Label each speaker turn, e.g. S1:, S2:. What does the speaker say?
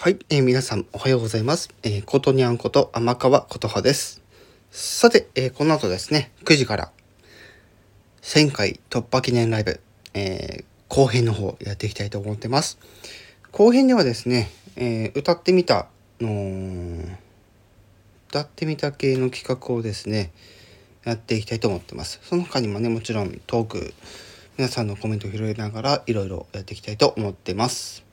S1: はい、えー皆さんおはようございます。えー、ことにゃんこと天川琴葉です。さて、えーこの後ですね、9時から1000回突破記念ライブ、えー後編の方やっていきたいと思ってます。後編ではですね、えー歌ってみたの歌ってみた系の企画をですね、やっていきたいと思ってます。その他にもね、もちろんトーク、皆さんのコメントを拾いながらいろいろやっていきたいと思ってます。